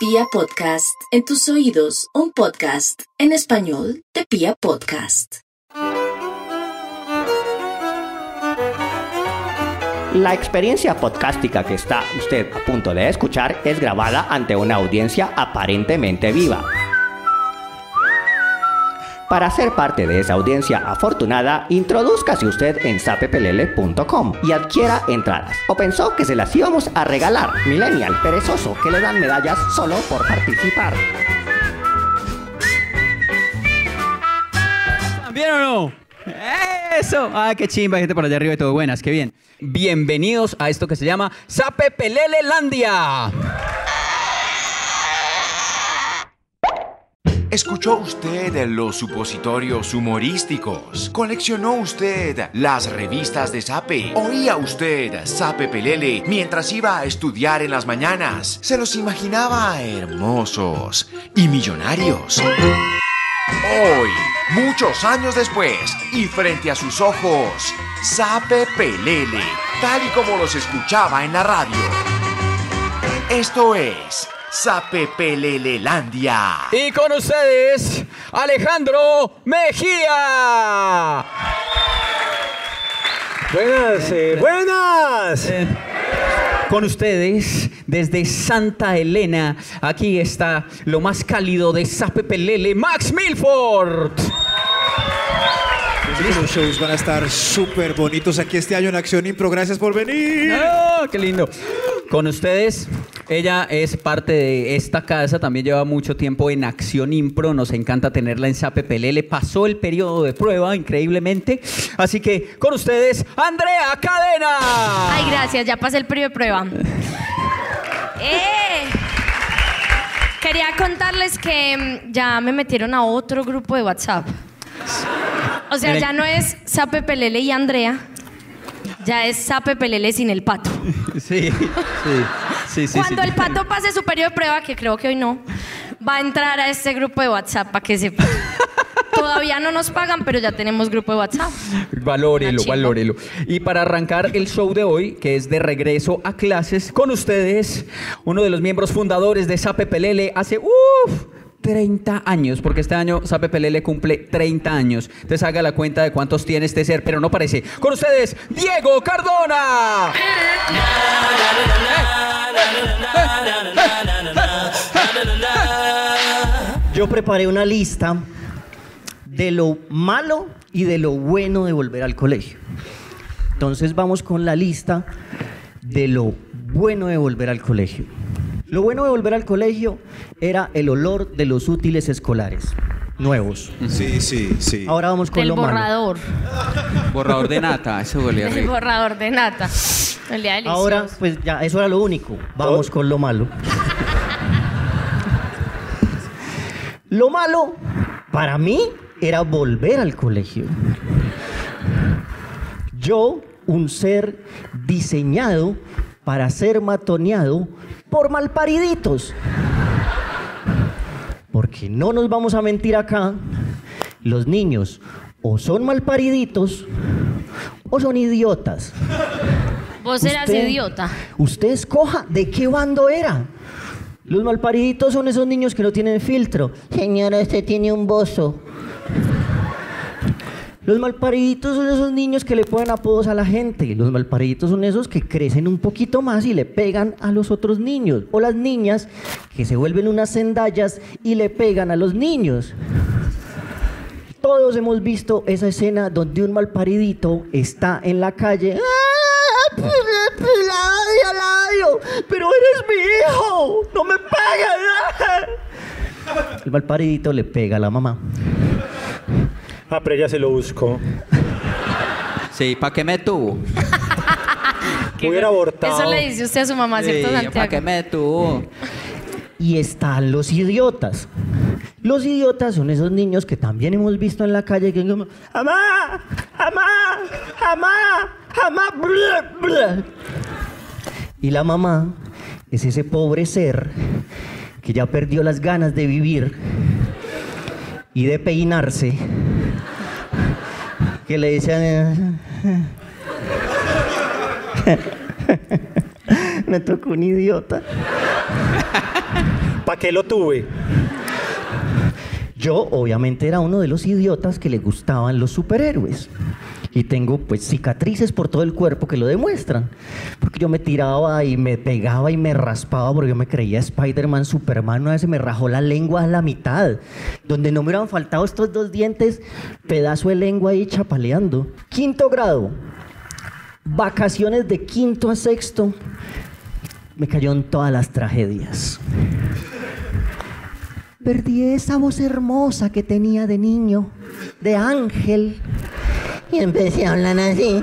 Pia Podcast, en tus oídos, un podcast en español de Pia Podcast. La experiencia podcástica que está usted a punto de escuchar es grabada ante una audiencia aparentemente viva. Para ser parte de esa audiencia afortunada, introduzcase usted en sapepelele.com y adquiera entradas. ¿O pensó que se las íbamos a regalar? Millennial perezoso, que le dan medallas solo por participar. ¿Bien o no? Eso. Ah, qué chimba, gente por allá arriba y todo buenas, qué bien. Bienvenidos a esto que se llama Sape Pelele Landia. ¿Escuchó usted los supositorios humorísticos? ¿Coleccionó usted las revistas de Sape? ¿Oía usted Sape Pelele mientras iba a estudiar en las mañanas? ¿Se los imaginaba hermosos y millonarios? Hoy, muchos años después, y frente a sus ojos, Sape Pelele, tal y como los escuchaba en la radio. Esto es Sape Pelelelandia. Y con ustedes, Alejandro Mejía. Buenas, eh, buenas. Eh, Con ustedes, desde Santa Elena, aquí está lo más cálido de Sape Pelele, Max Milford. Los shows van a estar súper bonitos aquí este año en Acción Impro. Gracias por venir. ¡Oh, qué lindo! Con ustedes, ella es parte de esta casa, también lleva mucho tiempo en Acción Impro, nos encanta tenerla en Sape Pelele, pasó el periodo de prueba increíblemente, así que con ustedes, Andrea Cadena. Ay, gracias, ya pasé el periodo de prueba. ¡Eh! Quería contarles que mm, ya me metieron a otro grupo de WhatsApp. O sea, ya no es Sape Pelele y Andrea, ya es Sape Pelele sin el pato. Sí, sí, sí, sí. Cuando sí. el pato pase su periodo de prueba, que creo que hoy no, va a entrar a este grupo de WhatsApp para que sepa. Todavía no nos pagan, pero ya tenemos grupo de WhatsApp. Valórelo, valórelo. Y para arrancar el show de hoy, que es de regreso a clases, con ustedes, uno de los miembros fundadores de Sape Pelele hace, uff, 30 años, porque este año Pelele cumple 30 años. Entonces haga la cuenta de cuántos tiene este ser, pero no parece. Con ustedes, Diego Cardona. Yo preparé una lista de lo malo y de lo bueno de volver al colegio. Entonces vamos con la lista de lo bueno de volver al colegio. Lo bueno de volver al colegio era el olor de los útiles escolares nuevos. Sí, sí, sí. Ahora vamos con lo malo. borrador. Borrador de nata, eso huele Del borrador de nata. El día delicioso. Ahora, pues ya, eso era lo único. Vamos con lo malo. Lo malo, para mí, era volver al colegio. Yo, un ser diseñado para ser matoneado por malpariditos. Porque no nos vamos a mentir acá, los niños o son malpariditos o son idiotas. Vos eras Usted- idiota. Usted escoja de qué bando era. Los malpariditos son esos niños que no tienen filtro. Señora, usted tiene un bozo. Los malpariditos son esos niños que le ponen apodos a la gente. Los malpariditos son esos que crecen un poquito más y le pegan a los otros niños. O las niñas que se vuelven unas sendallas y le pegan a los niños. Todos hemos visto esa escena donde un malparidito está en la calle. ¡Ah! Pero eres mi hijo, no me pegas. El malparidito le pega a la mamá. Ah, pero ya se lo busco. Sí, ¿para qué me tuvo? Hubiera abortado. Eso le dice usted a su mamá, ¿cierto, ¿Para Santiago? qué me tuvo? Y están los idiotas. Los idiotas son esos niños que también hemos visto en la calle que como, ¡Amá! ¡Amá! ¡Amá! ¡Amá! bla, bla". Y la mamá es ese pobre ser que ya perdió las ganas de vivir y de peinarse. Que le dicen... Me tocó un idiota. ¿Para qué lo tuve? Yo obviamente era uno de los idiotas que le gustaban los superhéroes. Y tengo pues cicatrices por todo el cuerpo que lo demuestran. Porque yo me tiraba y me pegaba y me raspaba porque yo me creía Spider-Man, Superman. Una vez se me rajó la lengua a la mitad. Donde no me hubieran faltado estos dos dientes, pedazo de lengua ahí chapaleando. Quinto grado. Vacaciones de quinto a sexto. Me cayó en todas las tragedias. Perdí esa voz hermosa que tenía de niño, de ángel. Y empecé a hablar así.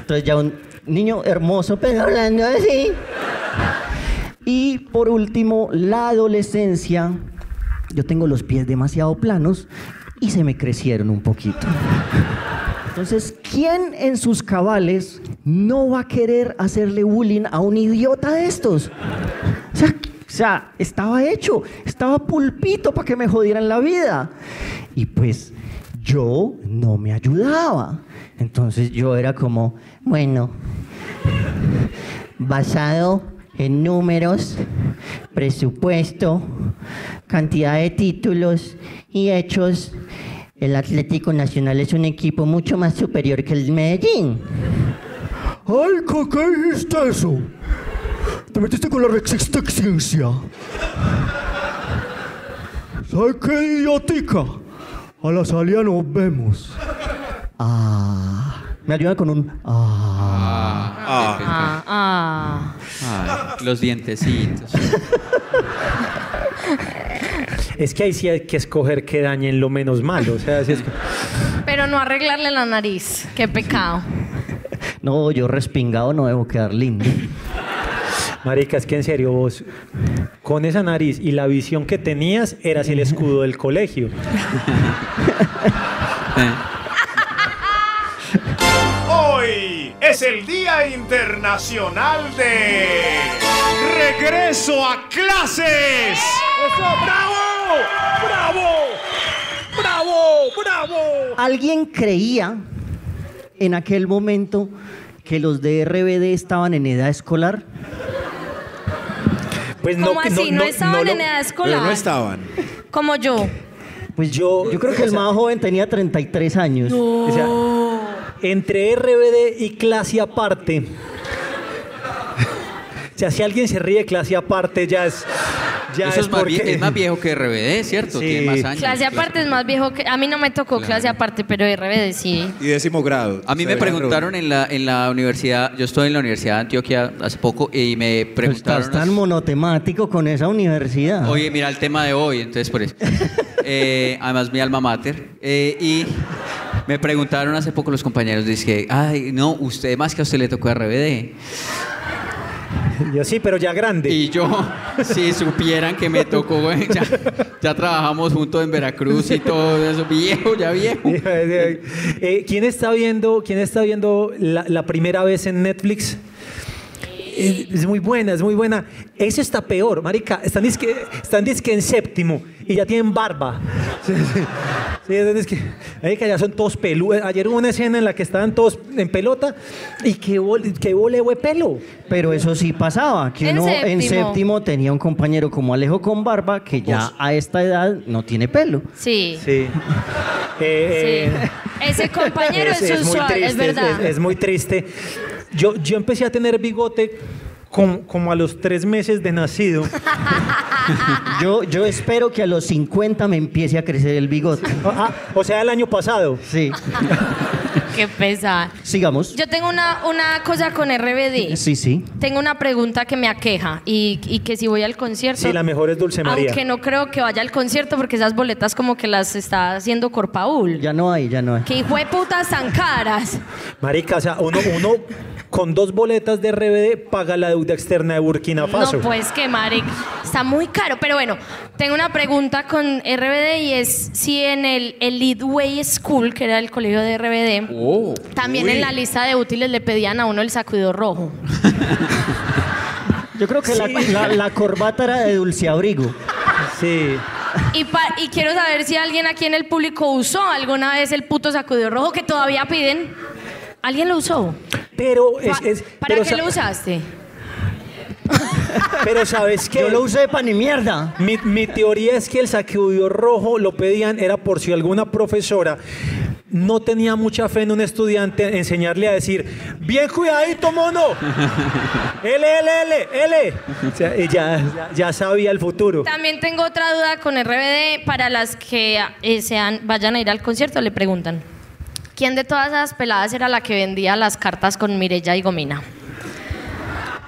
Entonces ya un niño hermoso, pero hablando así. Y por último, la adolescencia. Yo tengo los pies demasiado planos y se me crecieron un poquito. Entonces, ¿quién en sus cabales no va a querer hacerle bullying a un idiota de estos? O sea, o sea, estaba hecho, estaba pulpito para que me jodieran la vida. Y pues yo no me ayudaba. Entonces yo era como, bueno, basado en números, presupuesto, cantidad de títulos y hechos, el Atlético Nacional es un equipo mucho más superior que el Medellín. Ay, ¿qué, dijiste eso? Te metiste con la resistencia. ¿Sabes qué, idiotica? A la salida nos vemos. Ah, me ayuda con un ah. Ah, ah. Ay, los dientecitos. Es que ahí sí hay que escoger que dañen lo menos malo. O sea, si es- Pero no arreglarle la nariz. Qué pecado. No, yo respingado no debo quedar lindo. Marica, es que en serio vos, con esa nariz y la visión que tenías, eras el escudo del colegio. Hoy es el Día Internacional de Regreso a Clases. ¡Bravo! ¡Bravo! ¡Bravo! ¡Bravo! ¿Alguien creía en aquel momento que los de RBD estaban en edad escolar? Pues ¿Cómo así? ¿No, estaban en edad Pero escolar? no estaban. Como yo. Pues yo, yo creo que el más joven tenía 33 años. O sea, entre RBD y clase aparte. O sea, si alguien se ríe de clase aparte, ya es. Ya Eso es, más porque- vie- es más viejo que RBD, ¿cierto? Sí. Tiene más años. Clase aparte es más viejo que... A mí no me tocó clase aparte, pero RBD sí. Y décimo grado. A mí me preguntaron en la, en la universidad, yo estoy en la Universidad de Antioquia hace poco y me Pero preguntaron... estás tan monotemático con esa universidad. Oye, mira el tema de hoy, entonces por eso. Eh, además, mi alma mater. Eh, y me preguntaron hace poco los compañeros, dice ay, no, usted más que a usted le tocó RBD. Yo sí, pero ya grande. Y yo, si supieran que me tocó, güey, ya, ya trabajamos juntos en Veracruz y todo eso, viejo, ya viejo. Eh, ¿Quién está viendo, quién está viendo la, la primera vez en Netflix? Eh, Es muy buena, es muy buena. Eso está peor, marica. Están disque, están disque en séptimo y ya tienen barba. Sí, sí. Sí, es disque- marica, ya son todos peludos. Ayer hubo una escena en la que estaban todos en pelota y que bol- que vole de pelo. Pero eso sí pasaba, que En uno en séptimo. séptimo tenía un compañero como Alejo con barba que ya a esta edad no tiene pelo. Sí. Sí. Eh, Sí. eh, Ese compañero es, muy usual, triste, es verdad. es- es muy triste. Yo, yo empecé a tener bigote con- como a los tres meses de nacido. Yo, yo espero que a los 50 me empiece a crecer el bigote. Ah, o sea, el año pasado. Sí. Qué pesada. Sigamos. Yo tengo una, una cosa con RBD. Sí, sí. Tengo una pregunta que me aqueja y, y que si voy al concierto. Sí, la mejor es Dulce María. Aunque no creo que vaya al concierto porque esas boletas como que las está haciendo Corpaul. Ya no hay, ya no hay. Que hijo de putas tan caras. Marica, o sea, uno, uno con dos boletas de RBD paga la deuda externa de Burkina Faso. No, pues que maric. Está muy caro. Pero bueno, tengo una pregunta con RBD y es si en el Elite Way School, que era el colegio de RBD, Oh. también en la lista de útiles le pedían a uno el sacudido rojo. Yo creo que la, la- la corbata era de dulce abrigo. Sí. Y, pa- y quiero saber si alguien aquí en el público usó alguna vez el puto sacudido rojo que todavía piden. ¿Alguien lo usó? Pero es. Es- ¿Para pero qué lo usaste? Pero ¿sabes qué? Yo lo usé para ni mierda. Mi, mi teoría es que el sacudido rojo lo pedían era por si alguna profesora no tenía mucha fe en un estudiante enseñarle a decir, bien cuidadito, mono. L, L, L, L. O sea, ella ya, ya sabía el futuro. También tengo otra duda con RBD para las que eh, sean, vayan a ir al concierto, le preguntan. ¿Quién de todas esas peladas era la que vendía las cartas con Mirella y Gomina?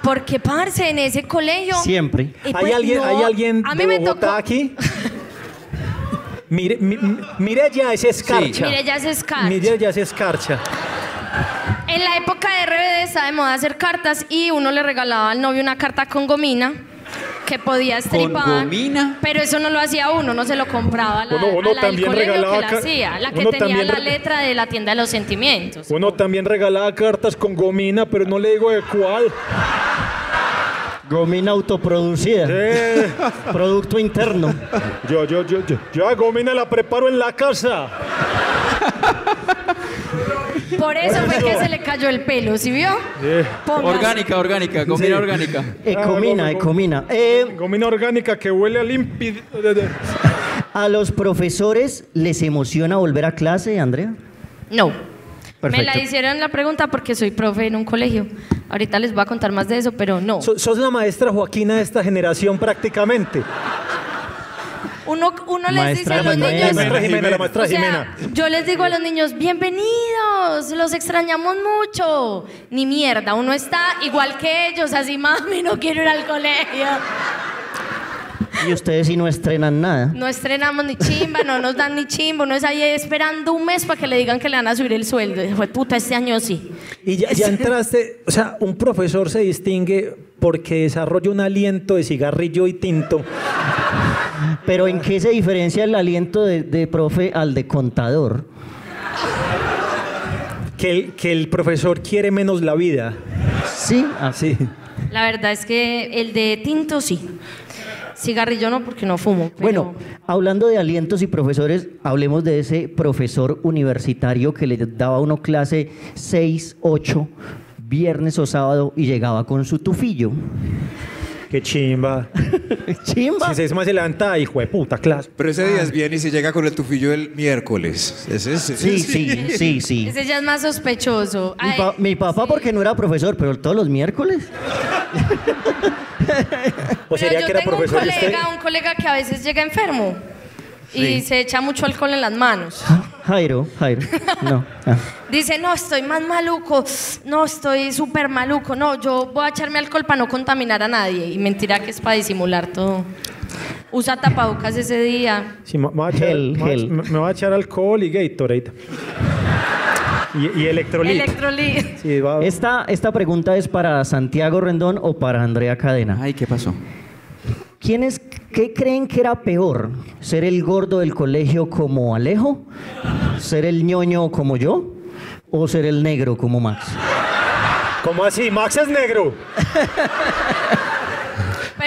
Porque, parce, en ese colegio... Siempre. Y ¿Hay pues, alguien, no, ¿hay alguien a de mí me Bogotá tocó- aquí? Mire, mi- mi- Mirella es escarcha. Mirella es escarcha. Mirella es escarcha. En la época de RBD estaba de moda hacer cartas y uno le regalaba al novio una carta con gomina que podía estripar. gomina? Pero eso no lo hacía uno, no se lo compraba a la, Uno- uno a la también regalaba que la ca- hacía, la que tenía la letra de la tienda de los sentimientos. Uno también regalaba cartas con gomina, pero no le digo de cuál. Gomina autoproducida. Eh, Producto interno. yo, yo, yo, yo, yo a gomina la preparo en la casa. Por eso fue que se le cayó el pelo, ¿sí vio? Eh. Orgánica, orgánica, comida Sí. orgánica. Ecomina, ecomina. Eh, Gomina orgánica que huele a de- ¿A los profesores les emociona volver a clase, Andrea? No. Me la hicieron la pregunta porque soy profe en un colegio. Ahorita les voy a contar más de eso, pero no. So- sos la maestra Joaquina de esta generación prácticamente. Uno, uno les dice a los niños... Maestra Jimena, la maestra O sea, Jimena. yo les digo a los niños, bienvenidos, los extrañamos mucho. Ni mierda, uno está igual que ellos, así, mami, no quiero ir al colegio. Y ustedes sí no estrenan nada. No estrenamos ni chimba, no nos dan ni chimba, uno es ahí esperando un mes para que le digan que le van a subir el sueldo. Y fue puta, este año sí. Y ya, ya entraste, o sea, un profesor se distingue porque desarrolla un aliento de cigarrillo y tinto. Pero ¿en qué se diferencia el aliento de, de profe al de contador? Que el, que el profesor quiere menos la vida. Sí, así. La verdad es que el de tinto sí. Cigarrillo no, porque no fumo. pero- Bueno, hablando de alientos y profesores, hablemos de ese profesor universitario que le daba a uno clase 6, 8, viernes o sábado y llegaba con su tufillo. Qué chimba. Chimba. Si se más se levanta, hijo de puta, clase. Pero ese día es bien y se llega con el tufillo el miércoles. Ese es. Sí, sí, sí, sí. Ese ya es más sospechoso. Mi, Ay, pa- mi papá porque no era profesor, pero todos los miércoles. O pero yo que era tengo profesor un usted. colega, un colega que a veces llega enfermo y se echa mucho alcohol en las manos. Jairo, Jairo. No. ah. Dice, no, estoy más maluco, no, estoy súper maluco, no, yo voy a echarme alcohol para no contaminar a nadie. Y mentira que es para disimular todo. Usa tapabocas ese día. Sí, me, me voy a echar, Gel, me gel. me- me voy a echar alcohol y Gatorade. Y, y electrolit. Electrolit. Sí, va- Esta, esta pregunta es para Santiago Rendón o para Andrea Cadena. Ay, ¿qué pasó? ¿Quiénes, ¿Qué creen que era peor? ¿Ser el gordo del colegio como Alejo? ¿Ser el ñoño como yo? ¿O ser el negro como Max? ¿Cómo así? Max es negro.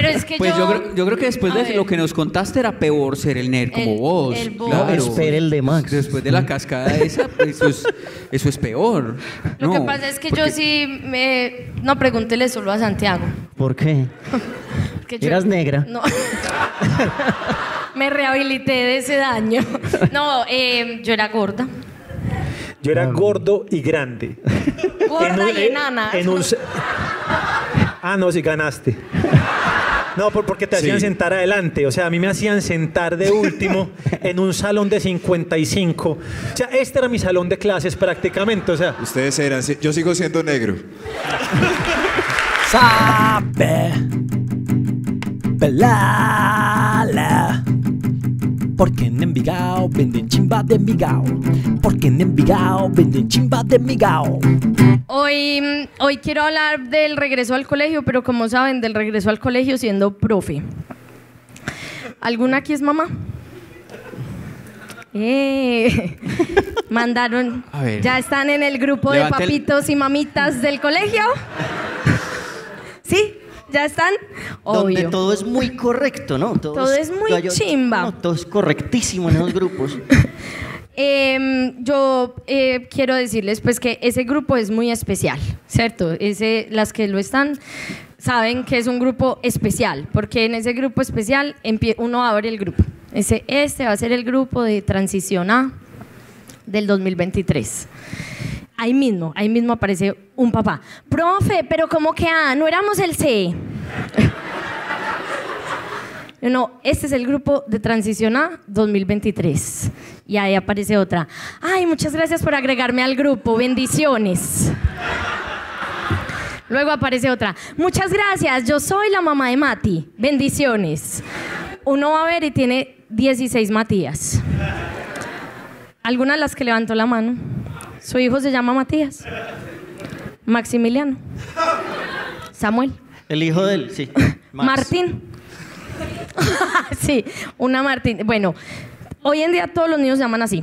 Pero es que Pues yo... yo, creo, yo creo que después de ver. lo que nos contaste era peor ser el nerd como El- vos. el vos. No, espere el de Max. Después de la cascada esa, pues, eso es, eso es peor. Lo No, que pasa es que yo porque- sí me... No, pregúntele solo a Santiago. ¿Por qué? que yo- Eras negra. No. me rehabilité de ese daño. No, eh, yo era gorda. Yo era gordo y grande. Gorda En un- y enana. en un se- ah, no, sí ganaste. No, por- porque te hacían Sí. sentar adelante. O sea, a mí me hacían sentar de último en un salón de 55. O sea, este era mi salón de clases prácticamente. O sea, Ustedes eran. Yo sigo siendo negro. Sabe Pelala Porque en Envigao venden chimba de Envigao Porque en Envigao venden chimba de Envigao Hoy, mm, hoy quiero hablar del regreso al colegio, pero como saben, del regreso al colegio siendo profe. ¿Alguna aquí es mamá? Eh, mandaron. A ver. ¿Ya están en el grupo de el- papitos y mamitas del colegio? ¿Sí? ¿Ya están? Donde todo es muy correcto, ¿no? Todo es muy chimba. no, todo es correctísimo en esos grupos. Em, yo eh, quiero decirles pues que ese grupo es muy especial, ¿cierto? Ese, las que lo están saben que es un grupo especial, porque en ese grupo especial uno abre el grupo. Ese, este va a ser el grupo de transición A del 2023. Ahí mismo, ahí mismo aparece un papá. Profe, pero ¿cómo que A? No éramos el C. No, este es el grupo de transición A 2023. Y ahí aparece otra. Ay, muchas gracias por agregarme al grupo. Bendiciones. Luego aparece otra. Muchas gracias, yo soy la mamá de Mati. Bendiciones. Uno va a ver y tiene 16 Matías. Algunas de las que levantó la mano. Su hijo se llama Matías. Maximiliano. Samuel. El hijo de él, sí. Max. Martín. sí, una Martín. Bueno, hoy en día todos los niños se llaman así.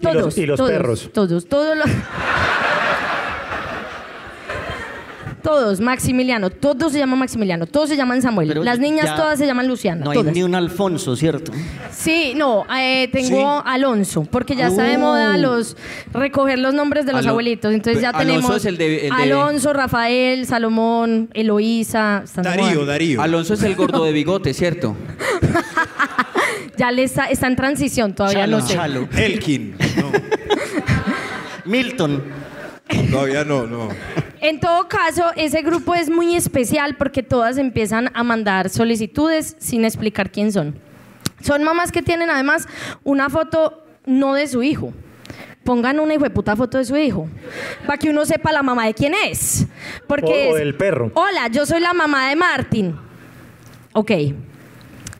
Y los- Todos. y los todos, perros. Todos, todos los. Todos, Maximiliano, todos se llaman Maximiliano, todos se llaman Samuel. Pero Las niñas ya todas se llaman Luciana. No hay todas. ni un Alfonso, ¿cierto? Sí, no, eh, tengo Alonso, porque ya está de Uh. moda los recoger los nombres de los Alo- abuelitos. Entonces ya Alonso tenemos es el de- el de- Alonso, Rafael, Salomón, Eloísa. Darío. Darío. Alonso es el gordo de bigote, ¿cierto? Ya le está, está en transición, todavía Chalo, no sé. Chalo. Elkin. No, Milton. todavía no, no. En todo caso, ese grupo es muy especial porque todas empiezan a mandar solicitudes sin explicar quién son. Son mamás que tienen además una foto no de su hijo. Pongan una hijo de puta foto de su hijo. Para que uno sepa la mamá de quién es. Porque O- o es, del perro. Hola, yo soy la mamá de Martín. Ok.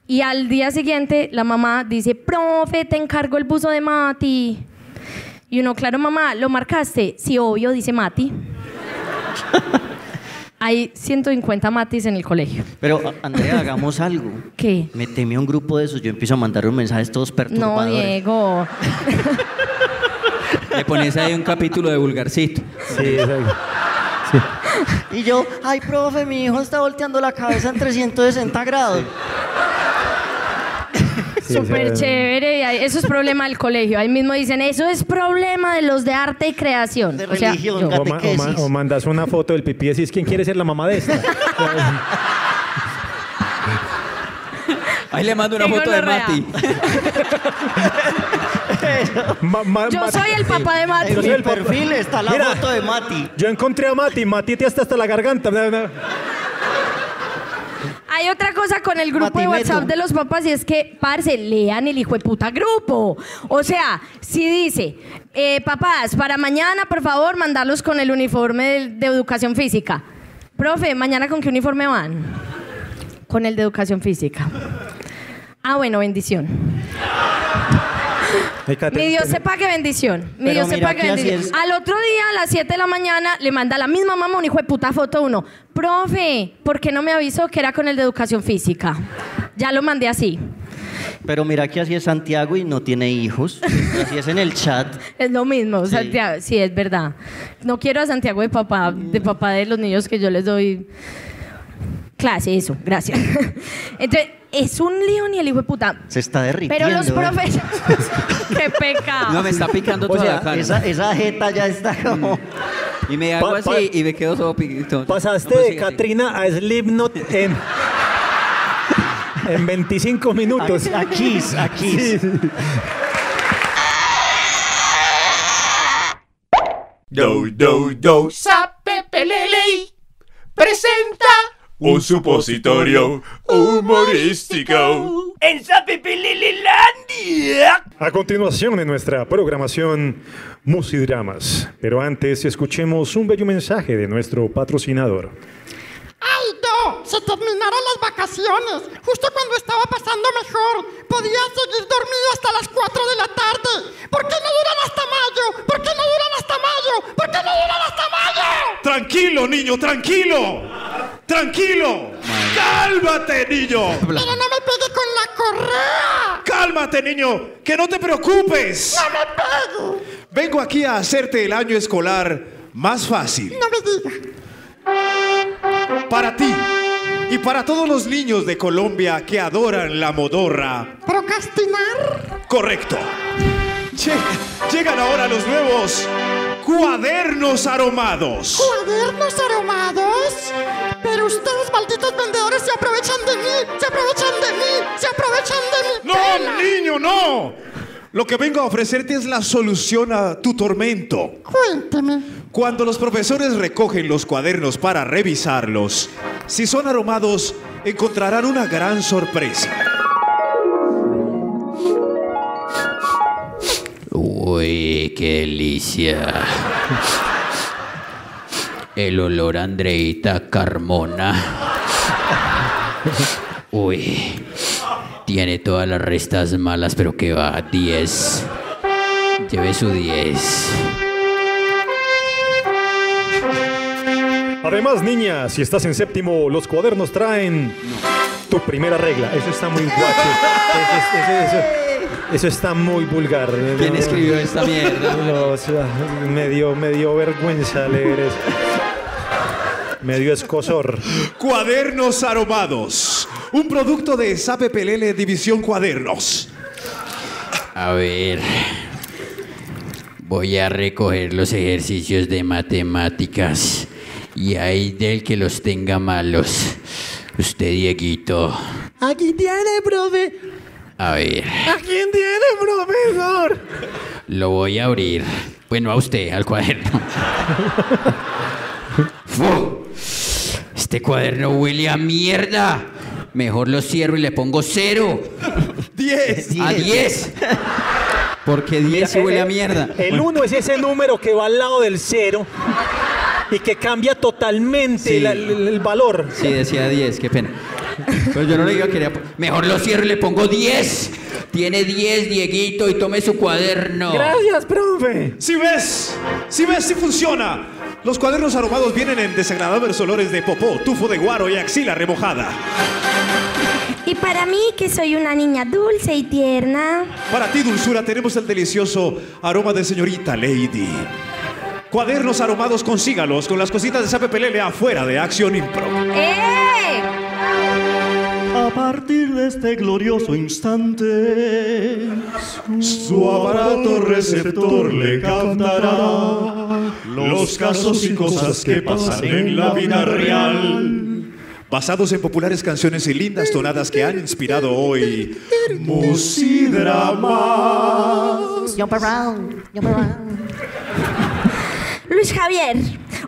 Y al día siguiente la mamá dice, profe, te encargo el buzo de Mati. Y uno, claro, mamá, ¿lo marcaste? Sí, obvio, dice Mati. Hay 150 Matis en el colegio. Pero, Andrea, hagamos algo. ¿Qué? Meteme a un grupo de esos. Yo empiezo a mandar unos mensajes todos No, perturbadores. Diego. Le pones ahí un capítulo de vulgarcito. Sí, exacto. Y yo, ay, profe, mi hijo está volteando la cabeza en 360 grados. Sí, Súper sea, chévere. Eso es problema del colegio. Ahí mismo dicen, eso es problema de los de arte y creación. De O sea, religión, O, ma- o ma- catequesis. o mandas una foto del pipí y decís quién quiere ser la mamá de esta. Ahí le mando una foto de. Mati. Ma- ma- yo soy el papá de Mati. En mi el perfil está la Mira. foto de Mati. Yo encontré a Mati, Mati te hasta hasta la garganta. Hay otra cosa con el grupo de. WhatsApp de los papás y es que, parce, lean el hijo de puta grupo. O sea, si dice, eh, papás, para mañana, por favor, mandarlos con el uniforme de, de educación física. Profe, ¿mañana con qué uniforme van? Con el de educación física. Ah, bueno, bendición. Mi Dios sepa que bendición. Mi Pero Dios mira sepa que así bendición. es. Al otro día, a las 7 de la mañana, le manda a la misma mamá un hijo de puta foto a uno. Profe, ¿por qué no me avisó que era con el de educación física? Ya lo mandé así. Pero mira que así es Santiago y no tiene hijos. Así es en el chat. Es lo mismo, Sí. Santiago. Sí, es verdad. No quiero a Santiago de papá, de papá de los niños que yo les doy clase, eso, gracias. Entonces, es un lío ni el hijo de puta. Se está derritiendo. Pero los ¿eh? profes. Qué pecado. No, me está picando O toda sea, la cara. Esa, esa jeta ya está como... Y me hago Pa- pa- así y me quedo todo piquito. Pasaste No, de. Katrina a Slipknot en, en 25 minutos. Aquí, aquí. Sí, sí. Do, do, do. Pelele presenta un supositorio humorístico. En Sape Pelelelandia. A continuación en nuestra programación Musidramas. Pero antes escuchemos un bello mensaje de nuestro patrocinador. ¡Ay, no! Se terminaron las vacaciones. Justo cuando estaba pasando mejor. Podía seguir dormido hasta las 4 de la tarde. ¿Por qué no duran hasta mayo? ¿Por qué no duran hasta mayo? ¿Por qué no duran hasta mayo? Tranquilo, niño, tranquilo. Tranquilo. Cálmate, niño. Pero no me pegue con la correa. Cálmate, niño. Que no te preocupes. No me pegue. Vengo aquí a hacerte el año escolar más fácil. No me diga. Para ti y para todos los niños de Colombia que adoran la modorra. ¿Procrastinar? Correcto. Lle- Llegan ahora los nuevos cuadernos aromados. ¿Cuadernos aromados? Pero Pero ustedes, malditos vendedores, se aprovechan de mí, se aprovechan de mí, se aprovechan de mí. ¡No, niño, no! Lo que vengo a ofrecerte es la solución a tu tormento. Cuénteme. Cuando los profesores recogen los cuadernos para revisarlos, si son aromados, encontrarán una gran sorpresa. Uy, qué delicia. El olor a Andreita Carmona. Uy, tiene todas las restas malas, pero que va, 10. Lleve su 10. Además, niña, si estás en séptimo, los cuadernos traen tu primera regla. Eso está muy guacho. Eso, es- eso- eso- eso está muy vulgar. ¿Quién escribió esta mierda? No, o sea, me, dio, me dio vergüenza leer eso. Me dio escosor. Cuadernos aromados. Un producto de Sape Pelele División Cuadernos. A ver. Voy a recoger los ejercicios de matemáticas. Y hay del que los tenga malos. Usted, Dieguito. Aquí tiene, profe. A ver. ¿A quién tiene, profesor? Lo voy a abrir. Bueno, a usted, al cuaderno. ¡Fu! Este cuaderno huele a mierda. Mejor lo cierro y le pongo cero. ¡Diez! A diez. Porque 10 se huele a mierda. El 1 es ese número que va al lado del cero y que cambia totalmente Sí. la- el, el valor. Sí, decía 10, qué pena. Pero yo no le digo quería. Mejor lo cierro y le pongo 10. Tiene 10, Dieguito, y tome su cuaderno. Gracias, profe. Si ves, si ves, si funciona. Los cuadernos aromados vienen en desagradables olores de popó, tufo de guaro y axila remojada. Y para mí, que soy una niña dulce y tierna. Para ti, dulzura, tenemos el delicioso aroma de señorita Lady. Cuadernos aromados, consígalos con las cositas de Sape Pelele afuera de Acción Impro. ¡Eh! A partir de este glorioso instante, Su aparato receptor le captará los casos y cosas que pasan en la vida real. Basados en populares canciones y lindas tonadas que han inspirado hoy Musidramas. Jump around, jump around. Luis Javier,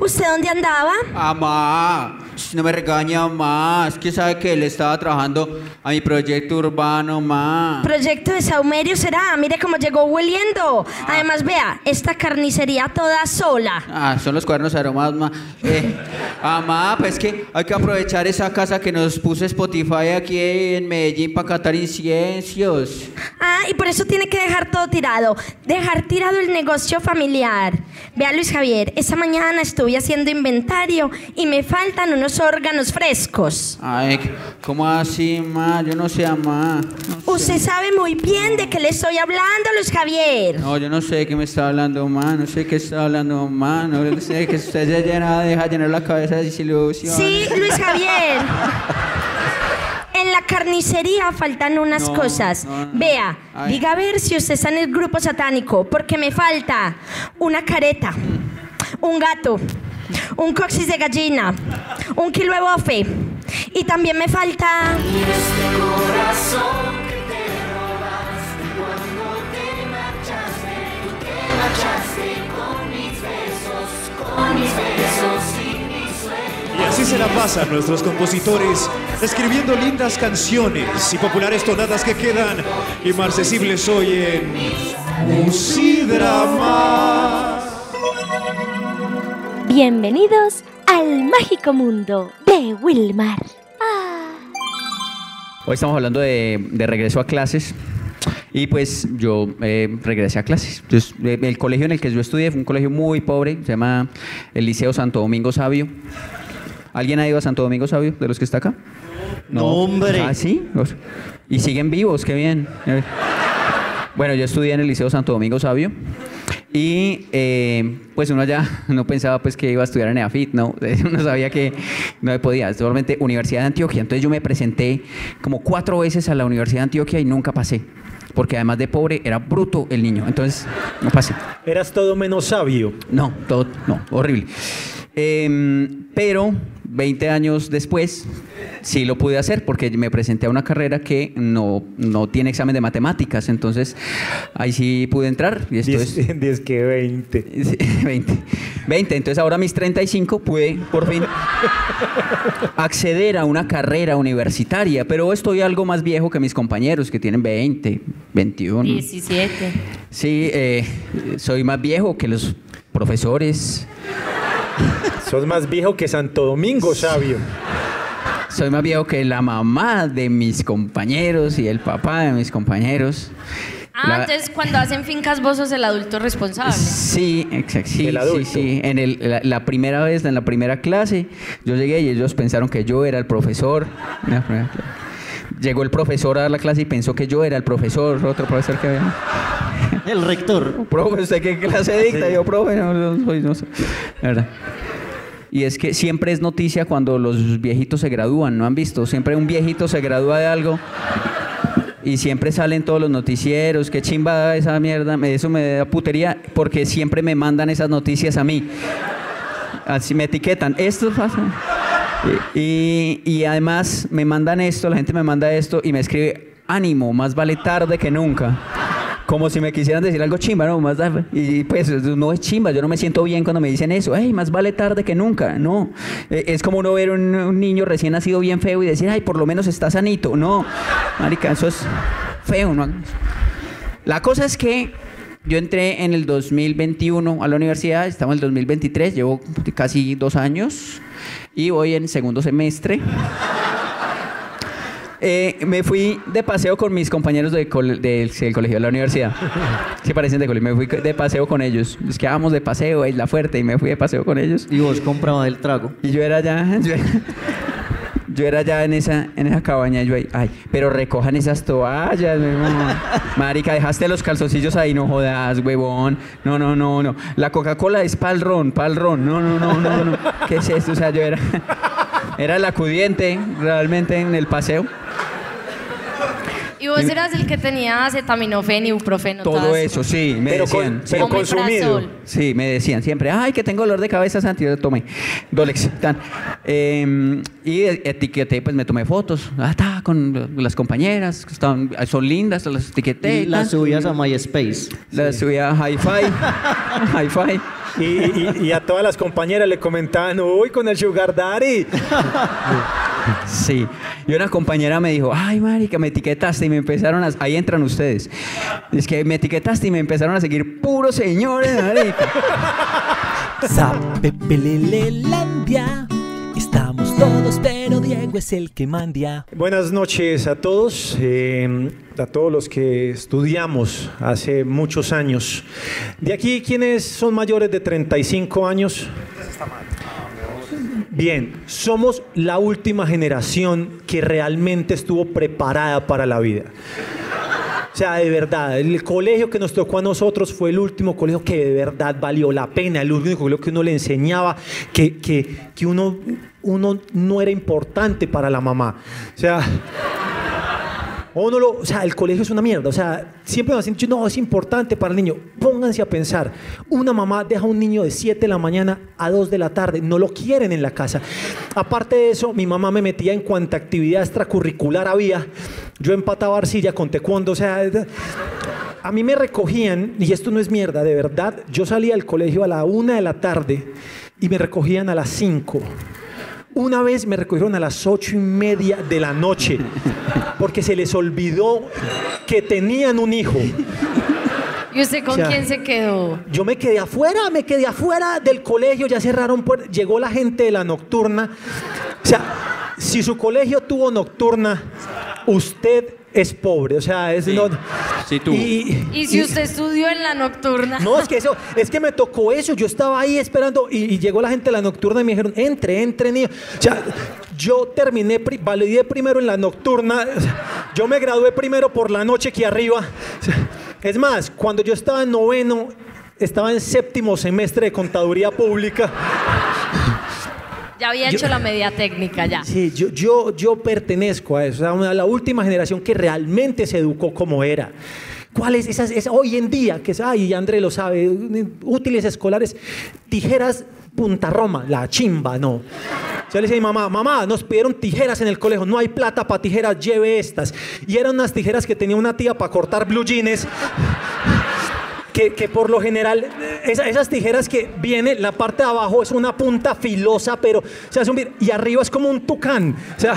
¿usted dónde andaba? Amá, no me regaña más. que sabe que él estaba trabajando a mi proyecto urbano, ma. Proyecto de Saumerio será. Mire cómo llegó hueliendo. Además, vea, esta carnicería toda sola. Ah, son los cuadernos aromados, ma. Eh, amá, pues que hay que aprovechar esa casa que nos puso Spotify aquí en Medellín para catar inciensos. Ah, y por eso tiene que dejar todo tirado. Dejar tirado el negocio familiar. Vea, Luis Javier, esta mañana estuve haciendo inventario y me faltan unos órganos frescos. Ay, ¿cómo así, ma? Yo no sé, ma. Usted sabe muy bien de qué le estoy hablando, Luis Javier. No, yo no sé de qué me está hablando, ma. No sé qué está hablando, ma. No sé que usted se llena, deja llenar la cabeza de desilusión. Sí, Luis Javier. En la carnicería faltan unas No, cosas. no, no. Vea, Ay. diga a ver si usted está en el grupo satánico, porque me falta una careta, un gato, un coxis de gallina, un kilo de bofe. Y también me falta. Y así se la pasan nuestros compositores, escribiendo lindas canciones y populares tonadas que quedan inmarcesibles hoy en Musidrama. Bienvenidos al mágico mundo de Wilmar. Hoy estamos hablando de, de regreso a clases. Y pues yo eh, regresé a clases. Entonces, eh, el colegio en el que yo estudié fue un colegio muy pobre, se llama el Liceo Santo Domingo Sabio. ¿Alguien ha ido a Santo Domingo Sabio de los que está acá? No, hombre. ¿Ah, sí? Y siguen vivos, qué bien. Eh. Bueno, yo estudié en el Liceo Santo Domingo Sabio. Y eh, pues uno ya no pensaba pues que iba a estudiar en EAFIT, ¿no? Uno sabía que no podía, solamente Universidad de Antioquia. Entonces yo me presenté como cuatro veces a la Universidad de Antioquia y nunca pasé. Porque además de pobre, era bruto el niño. Entonces, no pasé. Eras todo menos sabio. No, todo, no, horrible. Em, pero 20 años después, sí lo pude hacer porque me presenté a una carrera que no, no tiene examen de matemáticas. Entonces, ahí sí pude entrar. Y esto es 10, 10 que 20. Sí, 20. 20. Entonces ahora a mis 35 pude por fin acceder a una carrera universitaria, pero estoy algo más viejo que mis compañeros que tienen 20, 21. 17. Sí, eh, soy más viejo que los profesores. Sos más viejo que Santo Domingo, sabio. Soy más viejo que la mamá de mis compañeros y el papá de mis compañeros. Ah, La- entonces cuando hacen fincas vos sos el adulto responsable. Sí, exacto. Sí, El sí, adulto. sí. En el- la, la primera vez, en la primera clase, yo llegué y ellos pensaron que yo era el profesor. Llegó el profesor a dar la clase y pensó que yo era el profesor, otro profesor que había. El rector. Profe, ¿usted qué clase dicta? Yo, profe, no, no soy, no. La verdad. Y es que siempre es noticia cuando los viejitos se gradúan, ¿no han visto? Siempre un viejito se gradúa de algo y siempre salen todos los noticieros, qué chimba esa mierda, eso me da putería porque siempre me mandan esas noticias a mí. Así me etiquetan, esto pasa. Y, y- además me mandan esto, la gente me manda esto y me escribe, ánimo, más vale tarde que nunca. Como si me quisieran decir algo chimba, ¿no? Más y pues no es chimba, yo no me siento bien cuando me dicen eso. Hey, más vale tarde que nunca. No. Eh, Es como uno ver un, un niño recién nacido bien feo y decir, ay, por lo menos está sanito. No, marica, eso es feo, ¿no? La cosa es que yo entré en el 2021 a la universidad, estamos en el 2023, llevo casi dos años y voy en segundo semestre. Eh, me fui de paseo con mis compañeros de del, del colegio de la universidad. Sí, parecen de colegio. Me fui de paseo con ellos. Es que vamos de paseo Isla Fuerte y me fui de paseo con ellos. Y vos comprabas el trago. Y yo era ya. Yo, yo era ya en esa, en esa cabaña. Yo ahí, ay, pero recojan esas toallas, mi mamá. Marica, dejaste los calzoncillos ahí, no jodas, huevón. No, no, no, no. La Coca-Cola es pa'l ron, pa'l ron. No, no, no, no, no. ¿Qué es esto? O sea, yo era. Era el acudiente realmente en el paseo. Y vos Y- eras el que tenía acetaminofén, ibuprofeno. Todo eso, sí, me Pero con- decían. pero consumido. Sí, me decían siempre, ay, que tengo dolor de cabeza, Santi, yo tomé Dolex. tan. Eh, y etiqueté, pues me tomé fotos, ah, ta, con las compañeras, que estaban, son lindas, las etiqueté. Y las subías a MySpace. Las subí a Hi-Fi. Hi-Fi. Y, y- y a todas las compañeras le comentaban, uy, con el Sugar Daddy. Sí. Y una compañera me dijo, ay, marica, me etiquetaste y me empezaron a... Ahí entran ustedes. Es que me etiquetaste y me empezaron a seguir puros señores, marica. Es el que mandia. Buenas noches a todos, eh, a todos los que estudiamos hace muchos años. De aquí, ¿quiénes son mayores de 35 años? Bien, somos la última generación que realmente estuvo preparada para la vida. O sea, de verdad, el colegio que nos tocó a nosotros fue el último colegio que de verdad valió la pena, el único colegio que uno le enseñaba que, que, que uno, uno no era importante para la mamá. O sea, uno lo, o sea, el colegio es una mierda. O sea, siempre nos han no, es importante para el niño. Pónganse a pensar. Una mamá deja a un niño de 7 de la mañana a 2 de la tarde. No lo quieren en la casa. Aparte de eso, mi mamá me metía en cuanta actividad extracurricular había. Yo empataba arcilla con taekwondo. O sea, a mí me recogían, y esto no es mierda, de verdad. Yo salía del colegio a la 1 de la tarde y me recogían a las 5. Una vez me recogieron a las ocho y media de la noche porque se les olvidó que tenían un hijo. ¿Y usted con O sea, quién se quedó? Yo me quedé afuera, me quedé afuera del colegio, ya cerraron puertas, llegó la gente de la nocturna. O sea, si su colegio tuvo nocturna, usted es pobre, o sea, es no. Sí, tú. Y, ¿Y si usted estudió en la nocturna? no, es que eso, es que me tocó eso. Yo estaba ahí esperando y, y llegó la gente de la nocturna y me dijeron, entre, entre, niño. O sea, yo terminé, validé primero en la nocturna. o sea, yo me gradué primero por la noche que arriba. O sea, es más, cuando yo estaba en noveno, estaba en séptimo semestre de contaduría pública. Ya había Yo- hecho la media técnica ya. Sí, yo, yo, yo pertenezco a eso, una- la última generación que realmente se educó como era. ¿Cuáles esas, esas hoy en día que es, ay, André lo sabe, útiles escolares, tijeras punta Roma, la chimba, no. Yo le decía a mi mamá, mamá, nos pidieron tijeras en el colegio, no hay plata para tijeras, lleve estas. Y eran unas tijeras que tenía una tía para cortar blue jeans. Que, que por lo general, esa- esas tijeras que viene, la parte de abajo es una punta filosa, pero se hace un vir- y arriba es como un tucán. O sea,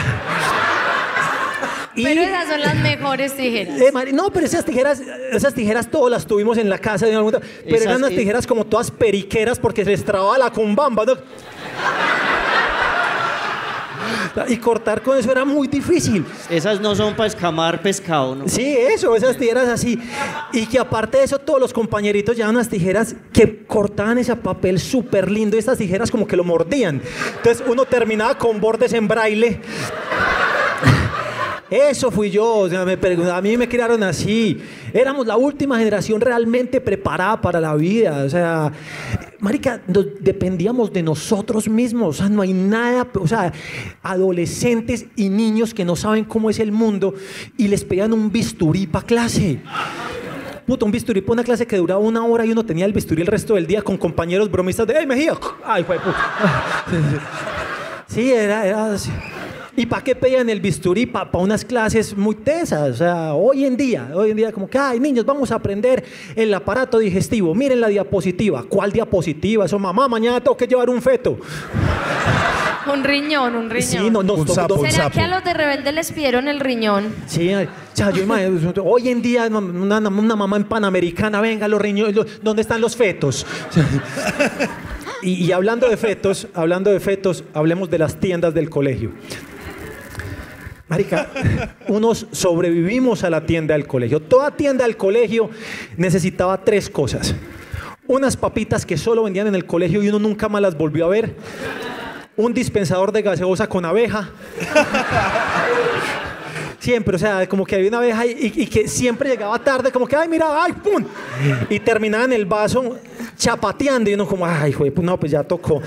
Pero esas son las mejores tijeras. eh, no, pero esas tijeras, esas tijeras todas las tuvimos en la casa de pero Esas, eran unas tijeras como todas periqueras porque se les trababa la cumbamba, ¿no? Y cortar con eso era muy difícil. Esas no son para escamar pescado, ¿no? Sí, eso, esas tijeras así. Y que aparte de eso, todos los compañeritos llevaban unas tijeras que cortaban ese papel súper lindo. y Estas tijeras como que lo mordían. Entonces uno terminaba con bordes en braille. Eso fui yo, o sea, me a mí me criaron así. Éramos la última generación realmente preparada para la vida. O sea, marica, dependíamos de nosotros mismos. O sea, no hay nada, o sea, adolescentes y niños que no saben cómo es el mundo y les pegan un bisturí para clase. Puta, un bisturí para una clase que duraba una hora y uno tenía el bisturí el resto del día con compañeros bromistas de ¡Ey, Mejía! ¡Ay, fue Sí, era, era así. ¿Y para qué pedían el bisturí? Para unas clases muy tesas. O sea, hoy en día, hoy en día como que, ay, niños, vamos a aprender el aparato digestivo. Miren la diapositiva. ¿Cuál diapositiva? Eso, mamá, mañana tengo que llevar un feto. Un riñón, un riñón. Sí, no, no, Un sapo, un ¿Será sapo. que a los de rebelde les pidieron el riñón? Sí, o sea, yo imagino, hoy en día una, una mamá en Panamericana, venga, los riñones, los- ¿dónde están los fetos? Y, y hablando de fetos, hablando de fetos, hablemos de las tiendas del colegio. Marica, unos sobrevivimos a la tienda del colegio. Toda tienda del colegio necesitaba tres cosas. Unas papitas que solo vendían en el colegio y uno nunca más las volvió a ver. Un dispensador de gaseosa con abeja. Siempre, o sea, como que había una abeja y, y- que siempre llegaba tarde, como que, ay, mira, ay, pum. Y terminaba en el vaso chapateando y uno como, ay, güey, pues no, pues ya tocó.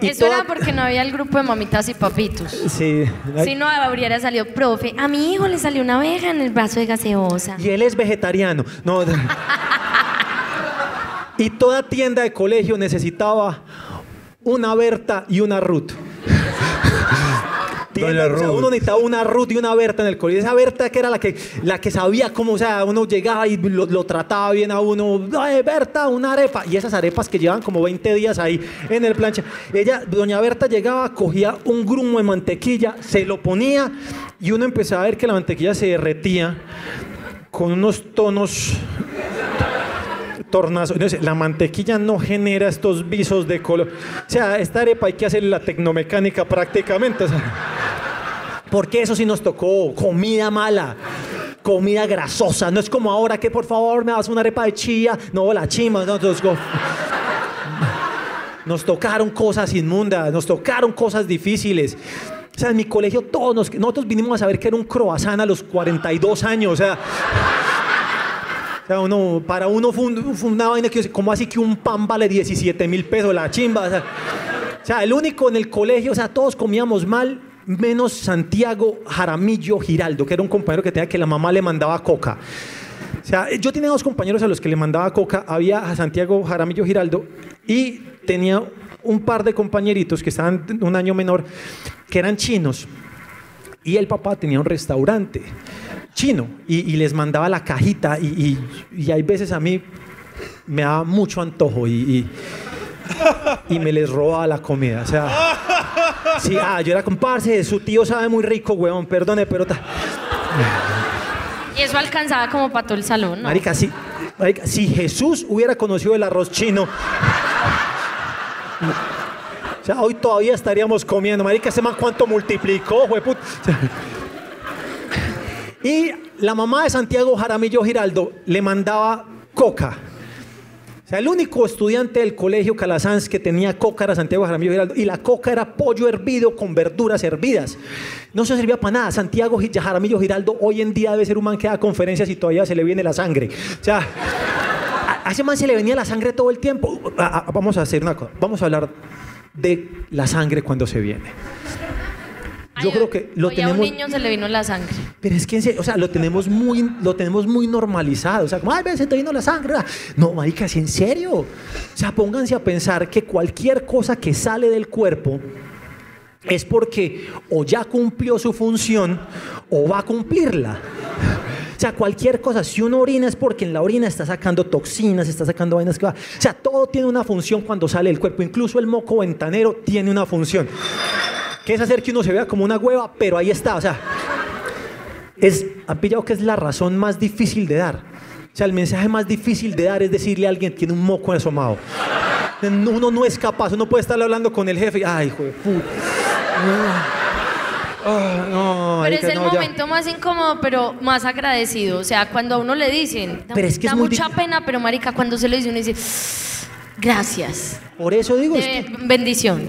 Eso era porque no había el grupo de mamitas y papitos. Sí. Si no, habría salido, profe, a mi hijo le salió una abeja en el vaso de gaseosa. Y él es vegetariano. No. y toda tienda de colegio necesitaba una Berta y una Ruth. O sea, uno necesitaba una Ruth y una Berta en el colegio. Esa Berta que era la que, la que sabía cómo, o sea, uno llegaba y lo, lo trataba bien a uno. Ay, Berta, una arepa. Y esas arepas que llevan como 20 días ahí en el plancha. Ella, doña Berta llegaba, cogía un grumo de mantequilla, se lo ponía y uno empezaba a ver que la mantequilla se derretía con unos tonos La mantequilla no genera estos visos de color. O sea, esta arepa hay que hacerle la tecnomecánica prácticamente. porque eso sí nos tocó comida mala. Comida grasosa, no es como ahora que por favor me das una arepa de chía, no la chima, no, nos tocaron cosas inmundas, nos tocaron cosas difíciles. O sea, en mi colegio todos nos- nosotros vinimos a saber que era un croissant a los 42 años, o sea, o sea, uno, para uno fue, un- fue una vaina que, como así que un pan vale 17 mil pesos, la chimba. O sea, el único en el colegio, o sea, todos comíamos mal, menos Santiago Jaramillo Giraldo, que era un compañero que tenía que la mamá le mandaba coca. O sea, yo tenía dos compañeros a los que le mandaba coca. Había a Santiago Jaramillo Giraldo y tenía un par de compañeritos que estaban un año menor, que eran chinos. Y el papá tenía un restaurante chino y, y les mandaba la cajita y, y- y hay veces a mí me daba mucho antojo y, me les robaba la comida. O sea, sí, ah, yo era comparse, su tío sabe muy rico, huevón, perdone, pero... ta- Y eso alcanzaba como para todo el salón, ¿no? Marica, si, marica, si Jesús hubiera conocido el arroz chino, o sea, hoy todavía estaríamos comiendo. Marica, ese man cuánto multiplicó, hueput. Y la mamá de Santiago Jaramillo Giraldo le mandaba coca. O sea, el único estudiante del colegio Calasanz que tenía coca era Santiago Jaramillo Giraldo. Y la coca era pollo hervido con verduras hervidas. No se servía para nada. Santiago Jaramillo Giraldo hoy en día debe ser un man que da conferencias y todavía se le viene la sangre. O sea, a, ese man se le venía la sangre todo el tiempo. Vamos a hacer una cosa. Vamos a hablar de la sangre cuando se viene. Yo creo que lo Hoy a tenemos... un niño se le vino la sangre. Pero es que, o sea, lo tenemos muy, lo tenemos muy normalizado. O sea, como, ay, ven, se te vino la sangre. ah". No, marica, ¿es en serio? O sea, pónganse a pensar que cualquier cosa que sale del cuerpo es porque o ya cumplió su función o va a cumplirla. O sea, cualquier cosa, si uno orina es porque en la orina está sacando toxinas, está sacando vainas que va. O sea, todo tiene una función cuando sale del cuerpo. Incluso el moco ventanero tiene una función. Que es hacer que uno se vea como una hueva, pero ahí está. O sea, es, han pillado que es la razón más difícil de dar. O sea, el mensaje más difícil de dar es decirle a alguien que tiene un moco asomado. Uno no es capaz, uno puede estar hablando con el jefe y, ay, hijo de puta. Ah, no, Pero es el no, ya. momento más incómodo, pero más agradecido. O sea, cuando a uno le dicen, da, Pero es que da es muy mucha pena, pero marica, cuando se lo dice uno dice, gracias. Por eso digo, es Eh, bendición.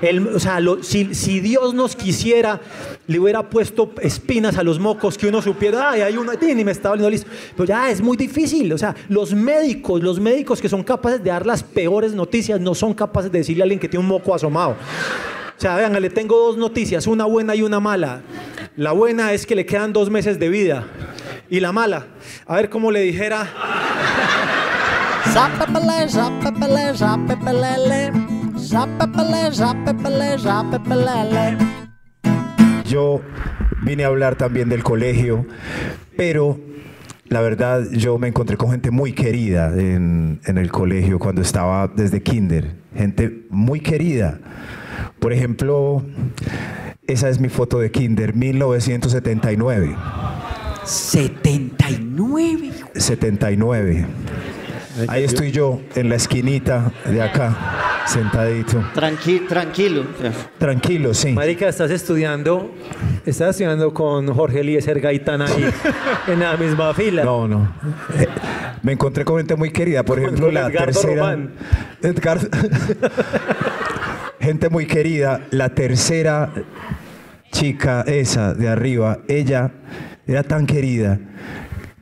El- o sea, si, Dios nos quisiera, le hubiera puesto espinas a los mocos que uno supiera, ay, hay uno, y me está doliendo listo. Pero ya es muy difícil. O sea, los médicos, los médicos que son capaces de dar las peores noticias, no son capaces de decirle a alguien que tiene un moco asomado. O sea, vean, le tengo dos noticias, una buena y una mala. La buena es que le quedan dos meses de vida. Y la mala, a ver cómo le dijera. Yo vine a hablar también del colegio, pero la verdad yo me encontré con gente muy querida en, en el colegio cuando estaba desde kinder, gente muy querida. Por ejemplo, esa es mi foto de kinder, 1979. 79. 79. Ahí estoy yo en la esquinita de acá, sentadito. Tranqui- tranquilo. Tranquilo, sí. Marica, estás estudiando, estás estudiando con Jorge Eliezer Gaitán ahí en la misma fila. No, no. Eh, Me encontré con gente muy querida, por ejemplo, Con la Edgardo tercera. Román. Edgar- gente muy querida, la tercera chica esa de arriba, ella era tan querida,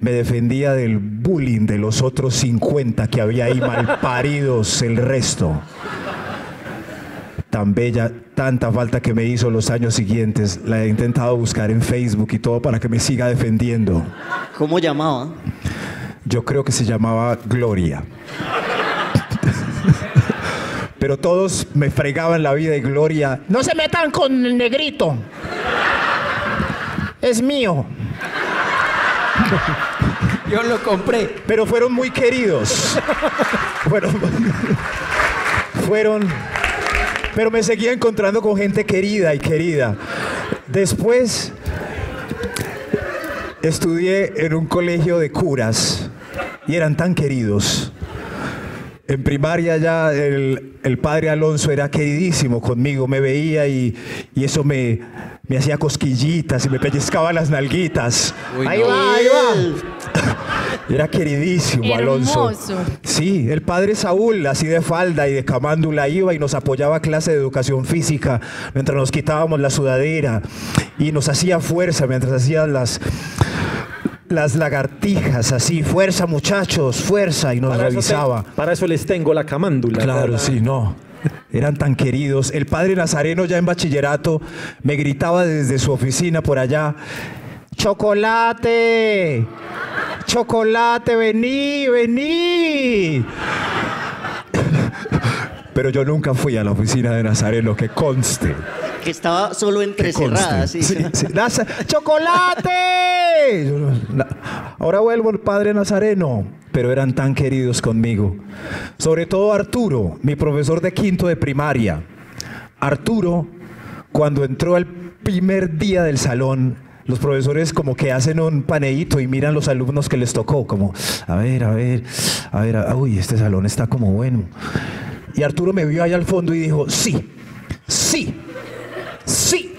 me defendía del bullying de los otros 50 que había ahí malparidos el resto. Tan bella, tanta falta que me hizo los años siguientes. La he intentado buscar en Facebook y todo para que me siga defendiendo. ¿Cómo llamaba? Yo creo que se llamaba Gloria. Pero todos me fregaban la vida y Gloria. No se metan con el negrito. Es mío. Yo lo compré. Pero fueron muy queridos. fueron. fueron. Pero me seguía encontrando con gente querida y querida. Después estudié en un colegio de curas y eran tan queridos. En primaria ya el, el padre Alonso era queridísimo conmigo, me veía y, y eso me, me hacía cosquillitas y me pellizcaba las nalguitas. ahí va, ahí va. Era queridísimo Alonso. Hermoso. Sí, el padre Saúl, así de falda y de camándula, iba y nos apoyaba a clase de educación física mientras nos quitábamos la sudadera y nos hacía fuerza mientras hacían las, las lagartijas, así, fuerza muchachos, fuerza, y nos Para eso, revisaba. te- para eso les tengo la camándula. Claro, ¿verdad? sí, no. Eran tan queridos. El padre Nazareno ya en bachillerato me gritaba desde su oficina por allá, chocolate, chocolate, vení, vení. Pero yo nunca fui a la oficina de Nazareno, que conste. Que estaba solo entrecerrada, sí. Sí, sí. Naza- ¡Chocolate! Ahora vuelvo el padre Nazareno, pero eran tan queridos conmigo. Sobre todo Arturo, mi profesor de quinto de primaria. Arturo, cuando entró el primer día del salón, los profesores como que hacen un paneíto y miran los alumnos que les tocó, como, a ver, a ver, a ver, uy, este salón está como bueno. Y Arturo me vio allá al fondo y dijo, sí, sí, sí.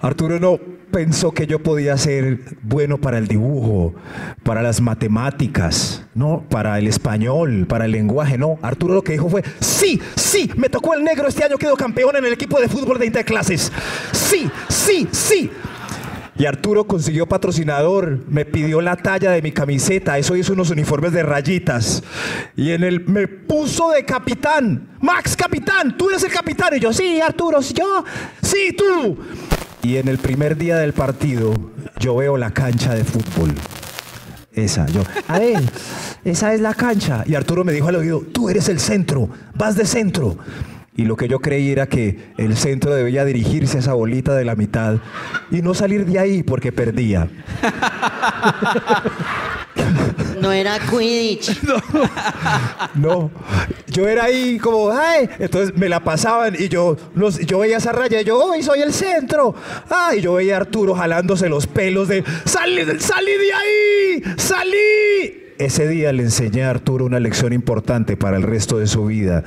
Arturo no pensó que yo podía ser bueno para el dibujo, para las matemáticas, no, para el español, para el lenguaje, no. Arturo lo que dijo fue, sí, sí, me tocó el negro este año, quedó campeón en el equipo de fútbol de interclases. Sí, sí, sí. Y Arturo consiguió patrocinador, me pidió la talla de mi camiseta, eso hizo unos uniformes de rayitas. Y en el me puso de capitán. Max, capitán, tú eres el capitán. Y yo, sí, Arturo, sí, yo, sí, tú. Y en el primer día del partido, yo veo la cancha de fútbol. Esa, yo, a ver, esa es la cancha. Y Arturo me dijo al oído, tú eres el centro, vas de centro. Y lo que yo creí era que el centro debía dirigirse a esa bolita de la mitad y no salir de ahí porque perdía. No era Quidditch. No, yo era ahí como, ay, entonces me la pasaban y yo, los- yo veía esa raya y yo, hoy soy el centro. Ah, y yo veía a Arturo jalándose los pelos de, salí, salí de ahí, salí. Ese día le enseñé a Arturo una lección importante para el resto de su vida.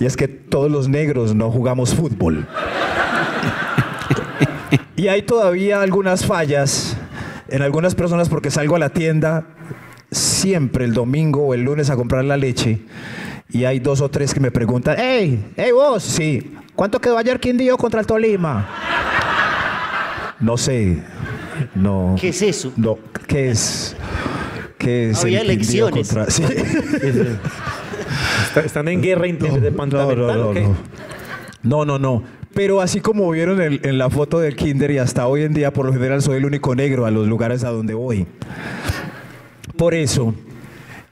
Y es que todos los negros no jugamos fútbol. y hay todavía algunas fallas en algunas personas porque salgo a la tienda siempre el domingo o el lunes a comprar la leche y hay dos o tres que me preguntan, hey, hey vos, sí, ¿cuánto quedó ayer Quindío contra el Tolima? No sé, no. ¿Qué es eso? No, ¿qué es? ¿Qué es Había el elecciones. contra- sí. Está- Están en guerra interdepartamental. No, no, ¿o qué? no. No, no, no. Pero así como vieron en, en la foto del kinder y hasta hoy en día por lo general soy el único negro a los lugares a donde voy. Por eso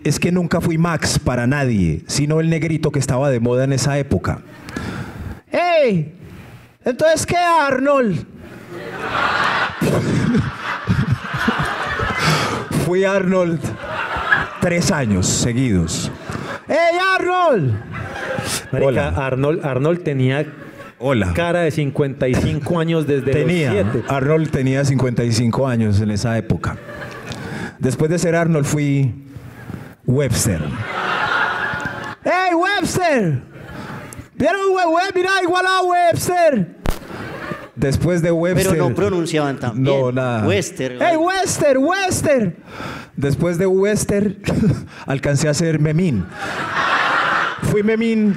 es que nunca fui Max para nadie, sino el negrito que estaba de moda en esa época. ¡Ey! Entonces, ¿qué Arnold? fui Arnold tres años seguidos. ¡Ey, Arnold! Marica, Arnold, Arnold tenía Hola. cara de 55 años desde Tenía, los 7. Arnold tenía 55 años en esa época. Después de ser Arnold fui Webster. ¡Hey, Webster! ¿Vieron We- Web? Mira, igual a Webster. Después de Webster. Pero no pronunciaban tan bien. No, nada. Wester. ¡Hey, Wester! ¡Wester! Después de Wester, alcancé a ser Memín. Fui Memín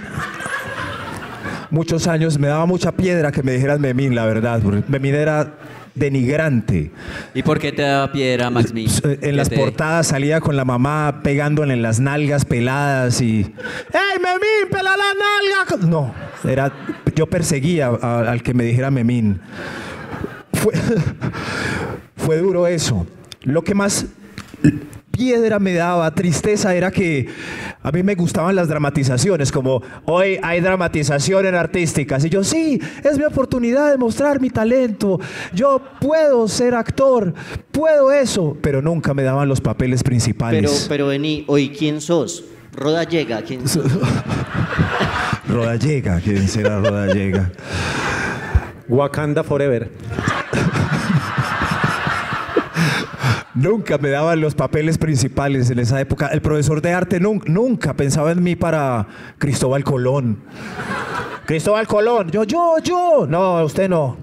muchos años. Me daba mucha piedra que me dijeran Memín, la verdad. Memín era denigrante. ¿Y por qué te da piedra, Max Min? En las ¿Qué te- portadas salía con la mamá pegándole en las nalgas peladas y... ¡Ey, Memín, pela la nalga! No, era... Yo perseguía a- al que me dijera Memín. Fue, fue duro eso. Lo que más piedra me daba, tristeza, era que a mí me gustaban las dramatizaciones, como hoy hay dramatizaciones artísticas. Y yo, sí, es mi oportunidad de mostrar mi talento. Yo puedo ser actor, puedo eso, pero nunca me daban los papeles Pero, principales. pero vení, hoy ¿quién sos? Roda llega, ¿quién sos? Rodallega, ¿quién será Rodallega? Wakanda Forever. Nunca me daban los papeles principales en esa época. El profesor de arte nun- nunca pensaba en mí para Cristóbal Colón. Cristóbal Colón, yo, yo, yo. No, usted no.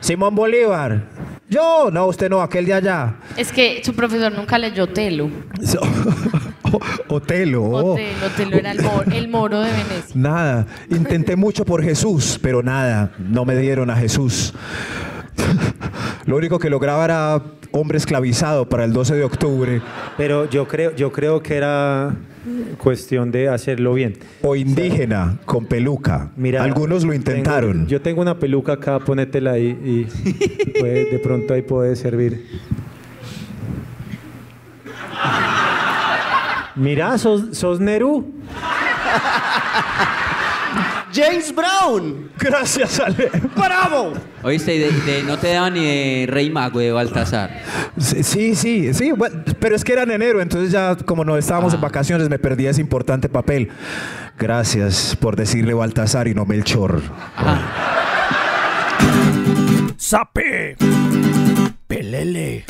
Simón Bolívar. Yo, no, usted no, aquel de allá. Es que su profesor nunca leyó Telo. Otelo. oh. Otelo, Otelo era el moro, el moro de Venecia. Nada. Intenté mucho por Jesús, pero nada. No me dieron a Jesús. Lo único que lograba era hombre esclavizado para el 12 de octubre. Pero yo creo, yo creo que era cuestión de hacerlo bien. O indígena con peluca. Mira, Algunos lo tengo- intentaron. yo tengo una peluca acá, ponétela ahí y de pronto ahí puede servir. Mira, sos, sos Nerú. James Brown. Gracias, Ale. ¡Bravo! Oíste, y de, de- no te daban ni de Rey Mago de Baltasar. Sí, sí, sí, sí, bueno, pero es que era en enero, entonces ya como no estábamos en vacaciones me perdí ese importante papel. Gracias por decirle Baltasar y no Melchor. Sape. Pelele.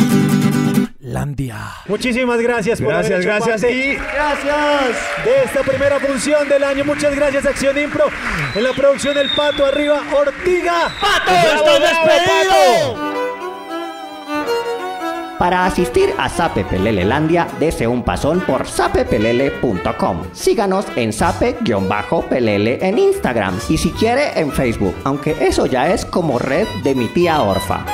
Landia. Muchísimas gracias por Gracias, haber hecho gracias parte y Gracias. de esta primera función del año. Muchas gracias, Acción Impro. En la producción El Pato arriba, Ortiga. ¡Pato, estás despedido! Pato. Para asistir a Sape Pelelelandia, dese un pasón por sapepelele.com. Síganos en sape-pelele en Instagram y si quiere en Facebook, aunque eso ya es como red de mi tía Orfa.